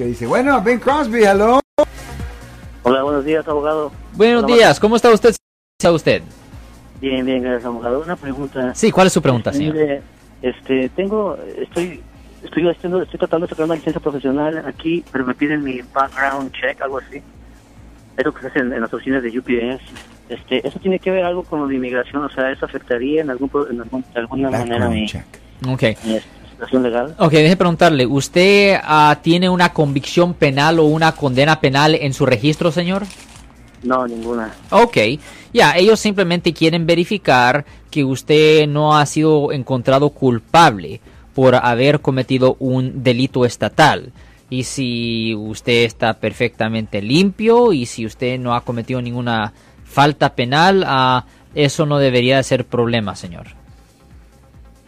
Que dice, bueno, Ben Crosby, hello. Hola, buenos días, abogado. Buenos Hola, días, ¿cómo está usted? ¿Está usted? Bien, bien, gracias, abogado. Una pregunta. Sí, ¿cuál es su pregunta, Este, señor? Este, tengo, estoy, estoy haciendo, estoy tratando de sacar una licencia profesional aquí, pero me piden mi background check, algo así. Eso que se hace en, en las oficinas de UPS. Este, eso tiene que ver algo con lo de inmigración, o sea, eso afectaría en algún, en algún- de alguna manera mi, Ok. mi situación legal. Ok, deje preguntarle, ¿usted ah, tiene una convicción penal o una condena penal en su registro, señor? No, ninguna. Ok, ya, ellos simplemente quieren verificar que usted no ha sido encontrado culpable por haber cometido un delito estatal. Y si usted está perfectamente limpio y si usted no ha cometido ninguna falta penal, ah, eso no debería de ser problema, señor.